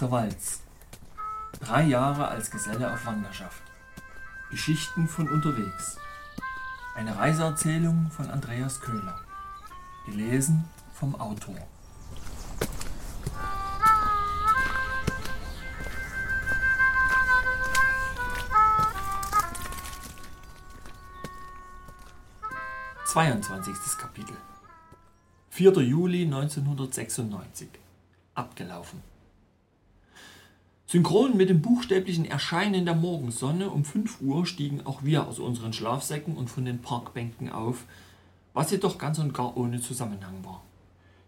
der Walz. Drei Jahre als Geselle auf Wanderschaft. Geschichten von unterwegs. Eine Reiseerzählung von Andreas Köhler. Gelesen vom Autor. Zweiundzwanzigstes Kapitel 4. Juli 1996 Abgelaufen Synchron mit dem buchstäblichen Erscheinen der Morgensonne. Um 5 Uhr stiegen auch wir aus unseren Schlafsäcken und von den Parkbänken auf, was jedoch ganz und gar ohne Zusammenhang war.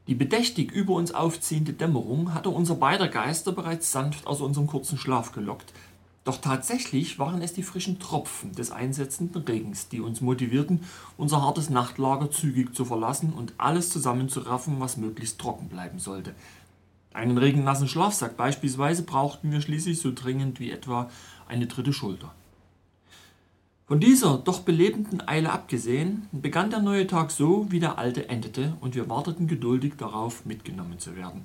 Die bedächtig über uns aufziehende Dämmerung hatte unser beider Geister bereits sanft aus unserem kurzen Schlaf gelockt, doch tatsächlich waren es die frischen Tropfen des einsetzenden Regens, die uns motivierten, unser hartes Nachtlager zügig zu verlassen und alles zusammenzuraffen, was möglichst trocken bleiben sollte – einen regennassen Schlafsack beispielsweise brauchten wir schließlich so dringend wie etwa eine dritte Schulter. Von dieser doch belebenden Eile abgesehen, begann der neue Tag so, wie der alte endete, und wir warteten geduldig darauf, mitgenommen zu werden.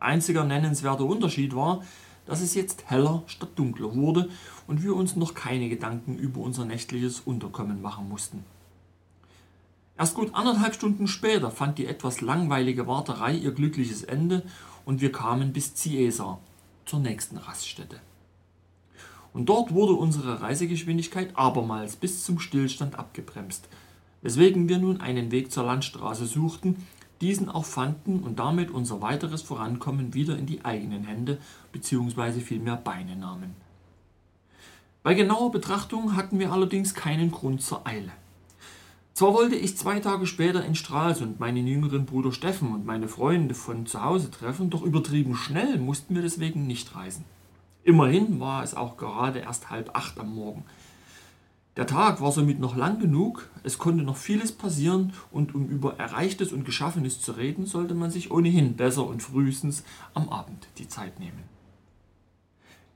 Einziger nennenswerter Unterschied war, dass es jetzt heller statt dunkler wurde und wir uns noch keine Gedanken über unser nächtliches Unterkommen machen mussten. Erst gut anderthalb Stunden später fand die etwas langweilige Warterei ihr glückliches Ende und wir kamen bis Ciesa, zur nächsten Raststätte. Und dort wurde unsere Reisegeschwindigkeit abermals bis zum Stillstand abgebremst, weswegen wir nun einen Weg zur Landstraße suchten, diesen auch fanden und damit unser weiteres Vorankommen wieder in die eigenen Hände bzw. vielmehr Beine nahmen. Bei genauer Betrachtung hatten wir allerdings keinen Grund zur Eile. Zwar wollte ich zwei Tage später in Stralsund meinen jüngeren Bruder Steffen und meine Freunde von zu Hause treffen, doch übertrieben schnell mussten wir deswegen nicht reisen. Immerhin war es auch gerade erst halb acht am Morgen. Der Tag war somit noch lang genug, es konnte noch vieles passieren und um über Erreichtes und Geschaffenes zu reden, sollte man sich ohnehin besser und frühestens am Abend die Zeit nehmen.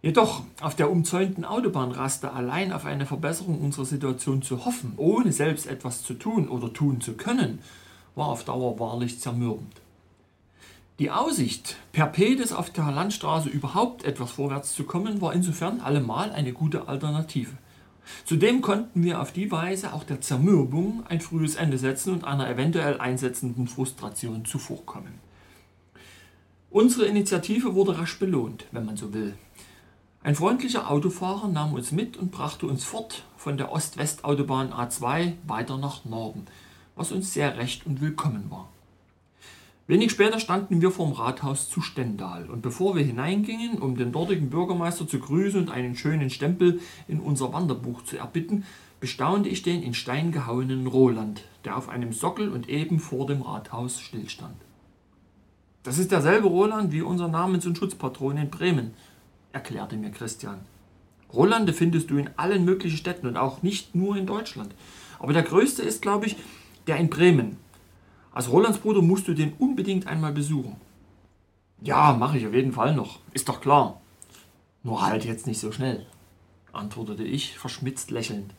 Jedoch auf der umzäunten Autobahnraste allein auf eine Verbesserung unserer Situation zu hoffen, ohne selbst etwas zu tun oder tun zu können, war auf Dauer wahrlich zermürbend. Die Aussicht, per Pedes auf der Landstraße überhaupt etwas vorwärts zu kommen, war insofern allemal eine gute Alternative. Zudem konnten wir auf die Weise auch der Zermürbung ein frühes Ende setzen und einer eventuell einsetzenden Frustration zuvorkommen. Unsere Initiative wurde rasch belohnt, wenn man so will. Ein freundlicher Autofahrer nahm uns mit und brachte uns fort von der Ost-West-Autobahn A2 weiter nach Norden, was uns sehr recht und willkommen war. Wenig später standen wir vorm Rathaus zu Stendal und bevor wir hineingingen, um den dortigen Bürgermeister zu grüßen und einen schönen Stempel in unser Wanderbuch zu erbitten, bestaunte ich den in Stein gehauenen Roland, der auf einem Sockel und eben vor dem Rathaus stillstand. Das ist derselbe Roland wie unser Namens- und Schutzpatron in Bremen, erklärte mir Christian. Rolande findest du in allen möglichen Städten und auch nicht nur in Deutschland. Aber der größte ist, glaube ich, der in Bremen. Als Rolandsbruder musst du den unbedingt einmal besuchen. Ja, mache ich auf jeden Fall noch. Ist doch klar. Nur halt jetzt nicht so schnell, antwortete ich, verschmitzt lächelnd.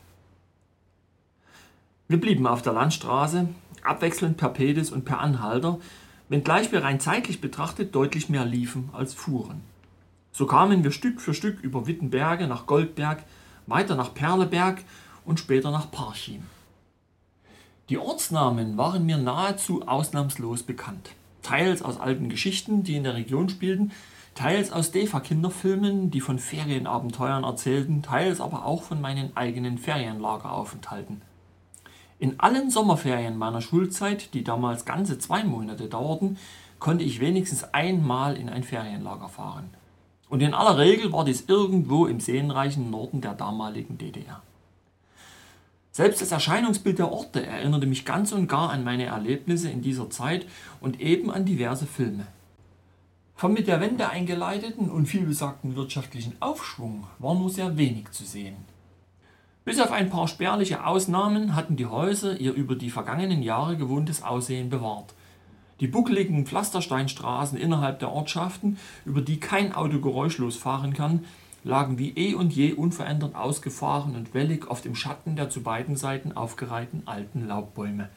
Wir blieben auf der Landstraße, abwechselnd per Pedis und per Anhalter, wenngleich wir rein zeitlich betrachtet deutlich mehr liefen als fuhren. So kamen wir Stück für Stück über Wittenberge nach Goldberg, weiter nach Perleberg und später nach Parchim. Die Ortsnamen waren mir nahezu ausnahmslos bekannt. Teils aus alten Geschichten, die in der Region spielten, teils aus DEFA-Kinderfilmen, die von Ferienabenteuern erzählten, teils aber auch von meinen eigenen Ferienlageraufenthalten. In allen Sommerferien meiner Schulzeit, die damals ganze zwei Monate dauerten, konnte ich wenigstens einmal in ein Ferienlager fahren. Und in aller Regel war dies irgendwo im seenreichen Norden der damaligen DDR. Selbst das Erscheinungsbild der Orte erinnerte mich ganz und gar an meine Erlebnisse in dieser Zeit und eben an diverse Filme. Vom mit der Wende eingeleiteten und vielbesagten wirtschaftlichen Aufschwung war nur sehr wenig zu sehen. Bis auf ein paar spärliche Ausnahmen hatten die Häuser ihr über die vergangenen Jahre gewohntes Aussehen bewahrt die buckeligen Pflastersteinstraßen innerhalb der Ortschaften, über die kein Auto geräuschlos fahren kann, lagen wie eh und je unverändert ausgefahren und wellig auf dem Schatten der zu beiden Seiten aufgereihten alten Laubbäume,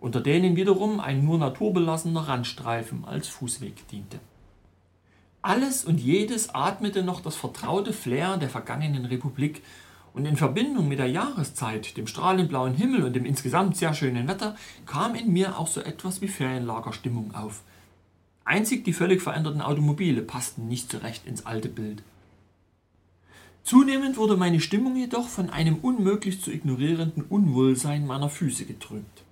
unter denen wiederum ein nur naturbelassener Randstreifen als Fußweg diente. Alles und jedes atmete noch das vertraute Flair der vergangenen Republik und in Verbindung mit der Jahreszeit, dem strahlend blauen Himmel und dem insgesamt sehr schönen Wetter kam in mir auch so etwas wie Ferienlagerstimmung auf. Einzig die völlig veränderten Automobile passten nicht so recht ins alte Bild. Zunehmend wurde meine Stimmung jedoch von einem unmöglich zu ignorierenden Unwohlsein meiner Füße getrübt.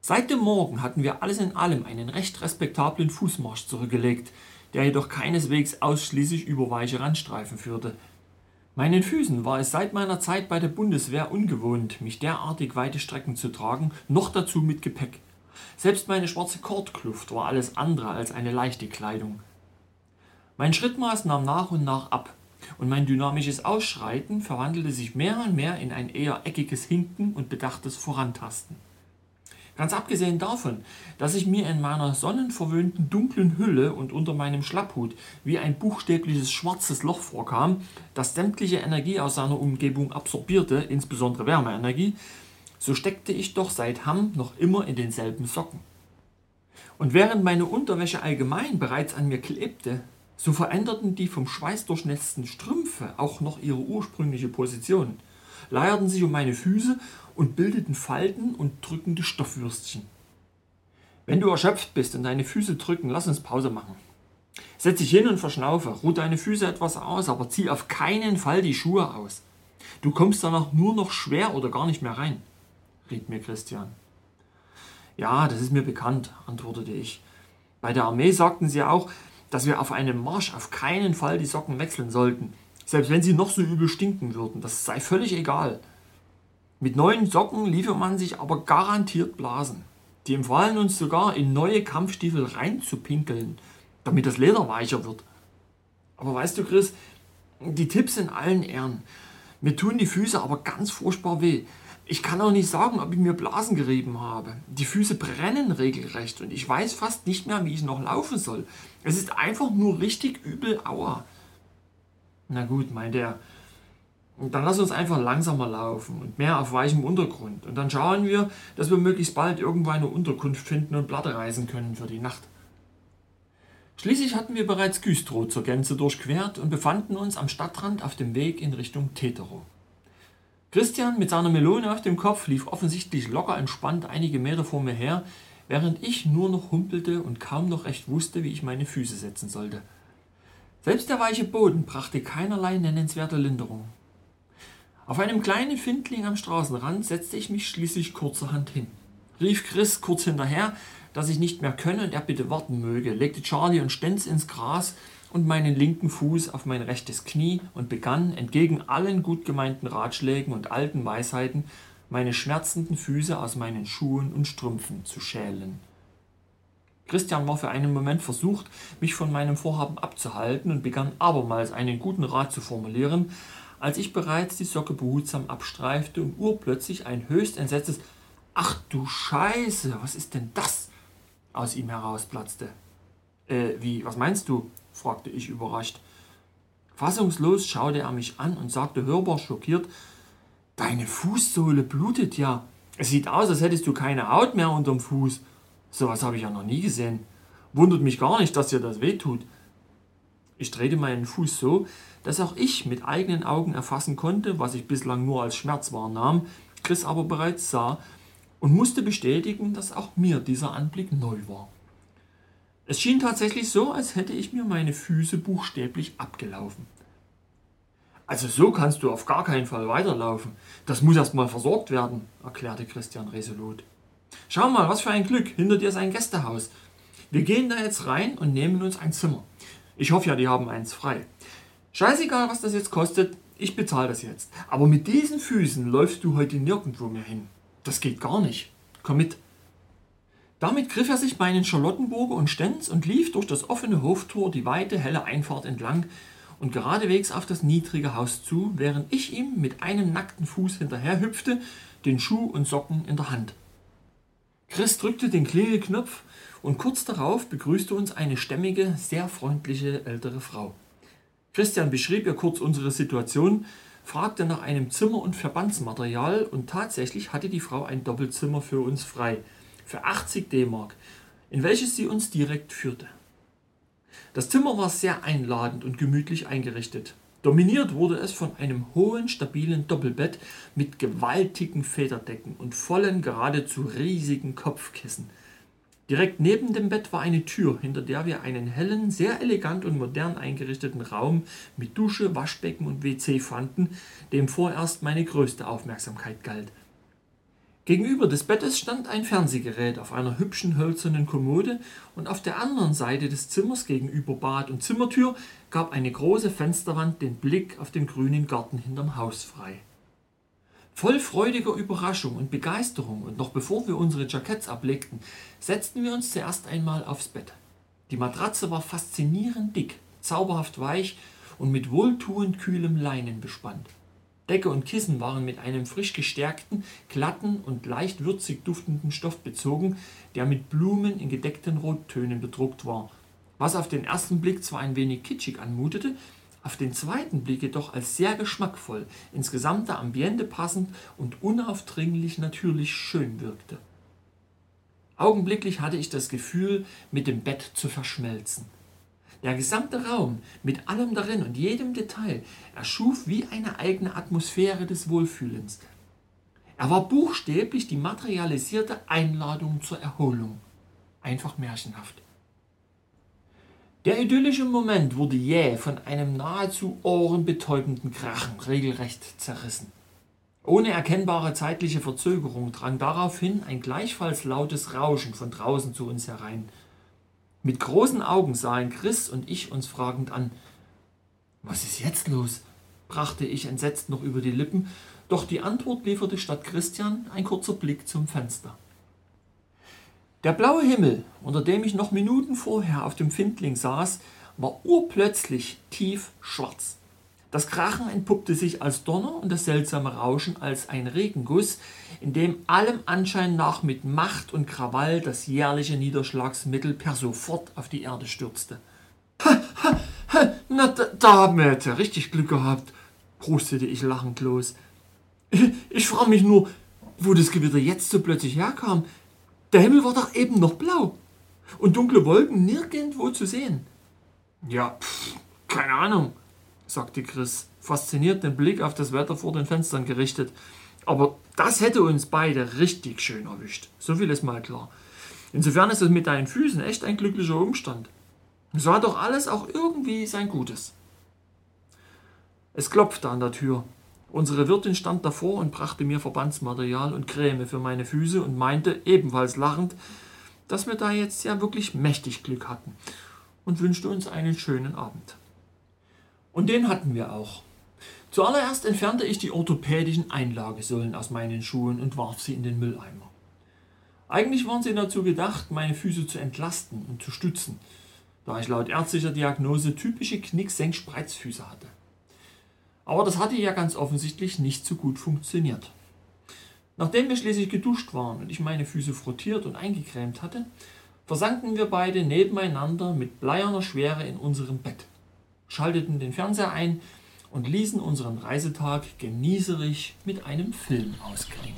Seit dem Morgen hatten wir alles in allem einen recht respektablen Fußmarsch zurückgelegt, der jedoch keineswegs ausschließlich über weiche Randstreifen führte. Meinen Füßen war es seit meiner Zeit bei der Bundeswehr ungewohnt, mich derartig weite Strecken zu tragen, noch dazu mit Gepäck. Selbst meine schwarze Kordkluft war alles andere als eine leichte Kleidung. Mein Schrittmaß nahm nach und nach ab, und mein dynamisches Ausschreiten verwandelte sich mehr und mehr in ein eher eckiges Hinken und bedachtes Vorantasten. Ganz abgesehen davon, dass ich mir in meiner sonnenverwöhnten dunklen Hülle und unter meinem Schlapphut wie ein buchstäbliches schwarzes Loch vorkam, das sämtliche Energie aus seiner Umgebung absorbierte, insbesondere Wärmeenergie, so steckte ich doch seit Hamm noch immer in denselben Socken. Und während meine Unterwäsche allgemein bereits an mir klebte, so veränderten die vom Schweiß durchnässten Strümpfe auch noch ihre ursprüngliche Position, leierten sich um meine Füße und bildeten Falten und drückende Stoffwürstchen. Wenn du erschöpft bist und deine Füße drücken, lass uns Pause machen. Setz dich hin und verschnaufe, ruh deine Füße etwas aus, aber zieh auf keinen Fall die Schuhe aus. Du kommst danach nur noch schwer oder gar nicht mehr rein, riet mir Christian. Ja, das ist mir bekannt, antwortete ich. Bei der Armee sagten sie auch, dass wir auf einem Marsch auf keinen Fall die Socken wechseln sollten, selbst wenn sie noch so übel stinken würden. Das sei völlig egal. Mit neuen Socken liefert man sich aber garantiert Blasen. Die empfahlen uns sogar, in neue Kampfstiefel reinzupinkeln, damit das Leder weicher wird. Aber weißt du, Chris, die Tipps in allen Ehren. Mir tun die Füße aber ganz furchtbar weh. Ich kann auch nicht sagen, ob ich mir Blasen gerieben habe. Die Füße brennen regelrecht und ich weiß fast nicht mehr, wie ich noch laufen soll. Es ist einfach nur richtig übel Aua. Na gut, meint er, dann lass uns einfach langsamer laufen und mehr auf weichem Untergrund. Und dann schauen wir, dass wir möglichst bald irgendwo eine Unterkunft finden und Platte reisen können für die Nacht. Schließlich hatten wir bereits Güstrow zur Gänze durchquert und befanden uns am Stadtrand auf dem Weg in Richtung Teterow. Christian mit seiner Melone auf dem Kopf lief offensichtlich locker entspannt einige Meter vor mir her, während ich nur noch humpelte und kaum noch recht wusste, wie ich meine Füße setzen sollte. Selbst der weiche Boden brachte keinerlei nennenswerte Linderung. Auf einem kleinen Findling am Straßenrand setzte ich mich schließlich kurzerhand hin. Rief Chris kurz hinterher, dass ich nicht mehr könne und er bitte warten möge, legte Charlie und Stenz ins Gras und meinen linken Fuß auf mein rechtes Knie und begann, entgegen allen gut gemeinten Ratschlägen und alten Weisheiten, meine schmerzenden Füße aus meinen Schuhen und Strümpfen zu schälen. Christian war für einen Moment versucht, mich von meinem Vorhaben abzuhalten und begann abermals einen guten Rat zu formulieren, als ich bereits die Socke behutsam abstreifte und urplötzlich ein höchst entsetztes Ach du Scheiße, was ist denn das? aus ihm herausplatzte. Äh, wie, was meinst du? fragte ich überrascht. Fassungslos schaute er mich an und sagte hörbar schockiert, Deine Fußsohle blutet ja. Es sieht aus, als hättest du keine Haut mehr unterm Fuß. Sowas habe ich ja noch nie gesehen. Wundert mich gar nicht, dass dir das wehtut. Ich drehte meinen Fuß so, dass auch ich mit eigenen Augen erfassen konnte, was ich bislang nur als Schmerz wahrnahm, Chris aber bereits sah und musste bestätigen, dass auch mir dieser Anblick neu war. Es schien tatsächlich so, als hätte ich mir meine Füße buchstäblich abgelaufen. Also so kannst du auf gar keinen Fall weiterlaufen. Das muss erst mal versorgt werden, erklärte Christian resolut. Schau mal, was für ein Glück, hinter dir ist ein Gästehaus. Wir gehen da jetzt rein und nehmen uns ein Zimmer. Ich hoffe ja, die haben eins frei. Scheißegal, was das jetzt kostet, ich bezahle das jetzt. Aber mit diesen Füßen läufst du heute nirgendwo mehr hin. Das geht gar nicht. Komm mit. Damit griff er sich meinen Charlottenburger und Stenz und lief durch das offene Hoftor die weite, helle Einfahrt entlang und geradewegs auf das niedrige Haus zu, während ich ihm mit einem nackten Fuß hinterherhüpfte, den Schuh und Socken in der Hand. Chris drückte den Klingelknopf und kurz darauf begrüßte uns eine stämmige, sehr freundliche ältere Frau. Christian beschrieb ihr kurz unsere Situation, fragte nach einem Zimmer und Verbandsmaterial und tatsächlich hatte die Frau ein Doppelzimmer für uns frei, für 80 D-Mark, in welches sie uns direkt führte. Das Zimmer war sehr einladend und gemütlich eingerichtet. Dominiert wurde es von einem hohen, stabilen Doppelbett mit gewaltigen Federdecken und vollen, geradezu riesigen Kopfkissen. Direkt neben dem Bett war eine Tür, hinter der wir einen hellen, sehr elegant und modern eingerichteten Raum mit Dusche, Waschbecken und WC fanden, dem vorerst meine größte Aufmerksamkeit galt. Gegenüber des Bettes stand ein Fernsehgerät auf einer hübschen hölzernen Kommode und auf der anderen Seite des Zimmers gegenüber Bad und Zimmertür gab eine große Fensterwand den Blick auf den grünen Garten hinterm Haus frei. Voll freudiger Überraschung und Begeisterung und noch bevor wir unsere Jacketts ablegten, setzten wir uns zuerst einmal aufs Bett. Die Matratze war faszinierend dick, zauberhaft weich und mit wohltuend kühlem Leinen bespannt. Decke und Kissen waren mit einem frisch gestärkten, glatten und leicht würzig duftenden Stoff bezogen, der mit Blumen in gedeckten Rottönen bedruckt war, was auf den ersten Blick zwar ein wenig kitschig anmutete, auf den zweiten Blick jedoch als sehr geschmackvoll, ins gesamte Ambiente passend und unaufdringlich natürlich schön wirkte. Augenblicklich hatte ich das Gefühl, mit dem Bett zu verschmelzen. Der gesamte Raum mit allem darin und jedem Detail erschuf wie eine eigene Atmosphäre des Wohlfühlens. Er war buchstäblich die materialisierte Einladung zur Erholung. Einfach märchenhaft. Der idyllische Moment wurde jäh von einem nahezu ohrenbetäubenden Krachen regelrecht zerrissen. Ohne erkennbare zeitliche Verzögerung drang daraufhin ein gleichfalls lautes Rauschen von draußen zu uns herein. Mit großen Augen sahen Chris und ich uns fragend an. Was ist jetzt los? brachte ich entsetzt noch über die Lippen, doch die Antwort lieferte statt Christian ein kurzer Blick zum Fenster. Der blaue Himmel, unter dem ich noch Minuten vorher auf dem Findling saß, war urplötzlich tief schwarz. Das Krachen entpuppte sich als Donner und das seltsame Rauschen als ein Regenguss, in dem allem Anschein nach mit Macht und Krawall das jährliche Niederschlagsmittel per sofort auf die Erde stürzte. Ha, ha, ha, na, da, da haben wir jetzt ja richtig Glück gehabt, prustete ich lachend los. Ich, frage mich nur, wo das Gewitter jetzt so plötzlich herkam. Der Himmel war doch eben noch blau und dunkle Wolken nirgendwo zu sehen. Ja, pff, keine Ahnung, sagte Chris, fasziniert den Blick auf das Wetter vor den Fenstern gerichtet. Aber das hätte uns beide richtig schön erwischt. So viel ist mal klar. Insofern ist es mit deinen Füßen echt ein glücklicher Umstand. So hat doch alles auch irgendwie sein Gutes. Es klopfte an der Tür. Unsere Wirtin stand davor und brachte mir Verbandsmaterial und Creme für meine Füße und meinte, ebenfalls lachend, dass wir da jetzt ja wirklich mächtig Glück hatten und wünschte uns einen schönen Abend. Und den hatten wir auch. Zuallererst entfernte ich die orthopädischen Einlagesohlen aus meinen Schuhen und warf sie in den Mülleimer. Eigentlich waren sie dazu gedacht, meine Füße zu entlasten und zu stützen, da ich laut ärztlicher Diagnose typische Knick-Senk-Spreizfüße hatte. Aber das hatte ja ganz offensichtlich nicht so gut funktioniert. Nachdem wir schließlich geduscht waren und ich meine Füße frottiert und eingecremt hatte, versanken wir beide nebeneinander mit bleierner Schwere in unserem Bett schalteten den Fernseher ein und ließen unseren Reisetag genießerig mit einem Film ausklingen.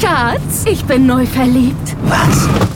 Schatz, ich bin neu verliebt. Was?